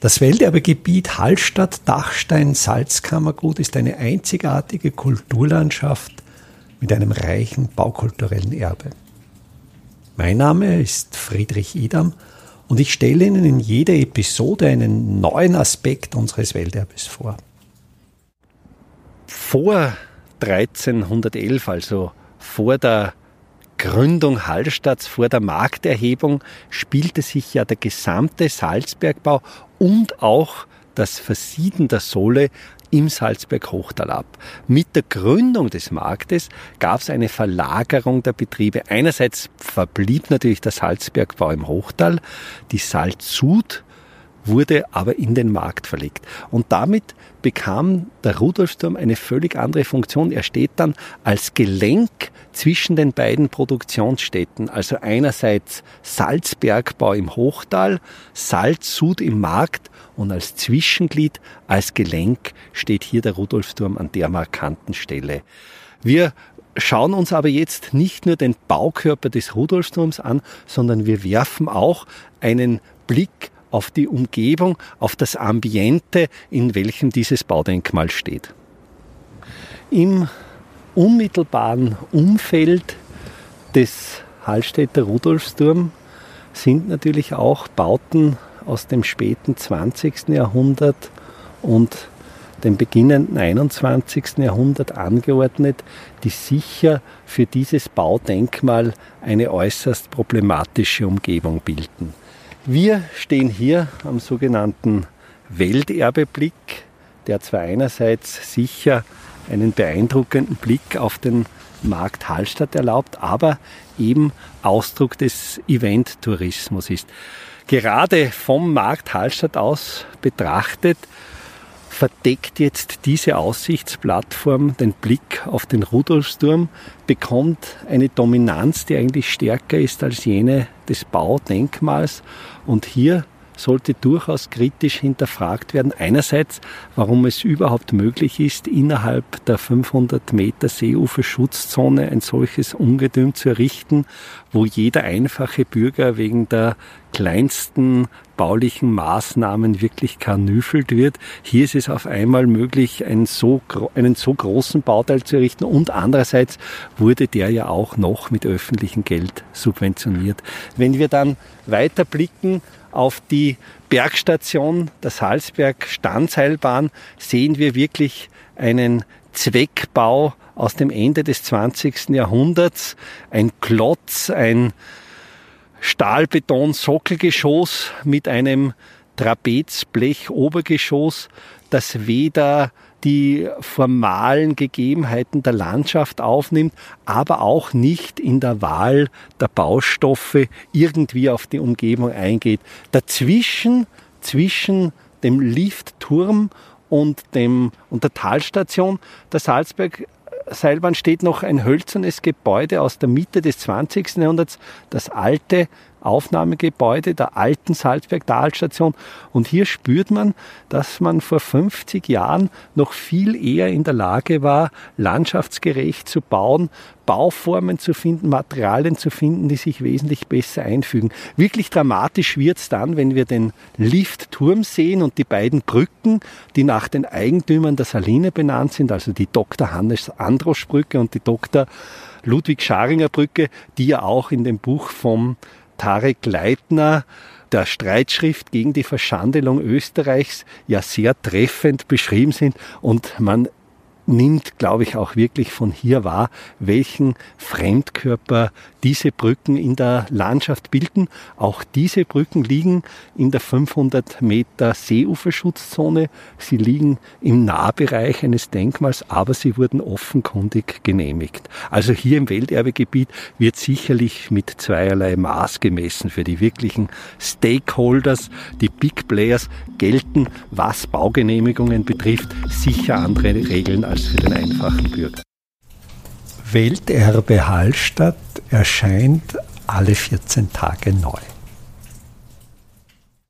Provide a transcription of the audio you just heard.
Das Welterbegebiet Hallstatt-Dachstein-Salzkammergut ist eine einzigartige Kulturlandschaft mit einem reichen baukulturellen Erbe. Mein Name ist Friedrich Idam und ich stelle Ihnen in jeder Episode einen neuen Aspekt unseres Welterbes vor. Vor 1311, also vor der Gründung Hallstatts vor der Markterhebung spielte sich ja der gesamte Salzbergbau und auch das Versieden der Sohle im Salzberg-Hochtal ab. Mit der Gründung des Marktes gab es eine Verlagerung der Betriebe. Einerseits verblieb natürlich der Salzbergbau im Hochtal, die Salzsud wurde aber in den Markt verlegt. Und damit bekam der Rudolfsturm eine völlig andere Funktion. Er steht dann als Gelenk zwischen den beiden Produktionsstätten. Also einerseits Salzbergbau im Hochtal, Salzsud im Markt und als Zwischenglied, als Gelenk steht hier der Rudolfsturm an der markanten Stelle. Wir schauen uns aber jetzt nicht nur den Baukörper des Rudolfsturms an, sondern wir werfen auch einen Blick auf die Umgebung, auf das Ambiente, in welchem dieses Baudenkmal steht. Im unmittelbaren Umfeld des Hallstätter Rudolfsturm sind natürlich auch Bauten aus dem späten 20. Jahrhundert und dem beginnenden 21. Jahrhundert angeordnet, die sicher für dieses Baudenkmal eine äußerst problematische Umgebung bilden. Wir stehen hier am sogenannten Welterbeblick, der zwar einerseits sicher einen beeindruckenden Blick auf den Markt Hallstatt erlaubt, aber eben Ausdruck des Event-Tourismus ist. Gerade vom Markt Hallstatt aus betrachtet verdeckt jetzt diese Aussichtsplattform den Blick auf den Rudolfsturm, bekommt eine Dominanz, die eigentlich stärker ist als jene des Baudenkmals. Und hier sollte durchaus kritisch hinterfragt werden. Einerseits, warum es überhaupt möglich ist, innerhalb der 500 Meter Seeuferschutzzone ein solches Ungetüm zu errichten, wo jeder einfache Bürger wegen der kleinsten baulichen Maßnahmen wirklich karnüffelt wird. Hier ist es auf einmal möglich, einen so, einen so großen Bauteil zu errichten und andererseits wurde der ja auch noch mit öffentlichem Geld subventioniert. Wenn wir dann weiter blicken auf die Bergstation der Salzberg-Standseilbahn sehen wir wirklich einen Zweckbau aus dem Ende des 20. Jahrhunderts. Ein Klotz, ein Stahlbeton-Sockelgeschoss mit einem Trapezblech-Obergeschoss, das weder die formalen Gegebenheiten der Landschaft aufnimmt, aber auch nicht in der Wahl der Baustoffe irgendwie auf die Umgebung eingeht. Dazwischen, zwischen dem Liftturm und, dem, und der Talstation der Salzberg Seilbahn steht noch ein hölzernes Gebäude aus der Mitte des 20. Jahrhunderts, das alte Aufnahmegebäude der alten Salzberg-Talstation. Und hier spürt man, dass man vor 50 Jahren noch viel eher in der Lage war, landschaftsgerecht zu bauen, Bauformen zu finden, Materialien zu finden, die sich wesentlich besser einfügen. Wirklich dramatisch wird es dann, wenn wir den Liftturm sehen und die beiden Brücken, die nach den Eigentümern der Saline benannt sind, also die Dr. Hannes Androsch Brücke und die Dr. Ludwig Scharinger Brücke, die ja auch in dem Buch vom Tarek Leitner der Streitschrift gegen die Verschandelung Österreichs ja sehr treffend beschrieben sind und man nimmt, glaube ich, auch wirklich von hier wahr, welchen Fremdkörper diese Brücken in der Landschaft bilden. Auch diese Brücken liegen in der 500 Meter Seeuferschutzzone. Sie liegen im Nahbereich eines Denkmals, aber sie wurden offenkundig genehmigt. Also hier im Welterbegebiet wird sicherlich mit zweierlei Maß gemessen. Für die wirklichen Stakeholders, die Big Players, gelten, was Baugenehmigungen betrifft, sicher andere Regeln als für den einfachen Bürger. Welterbe Hallstatt erscheint alle 14 Tage neu.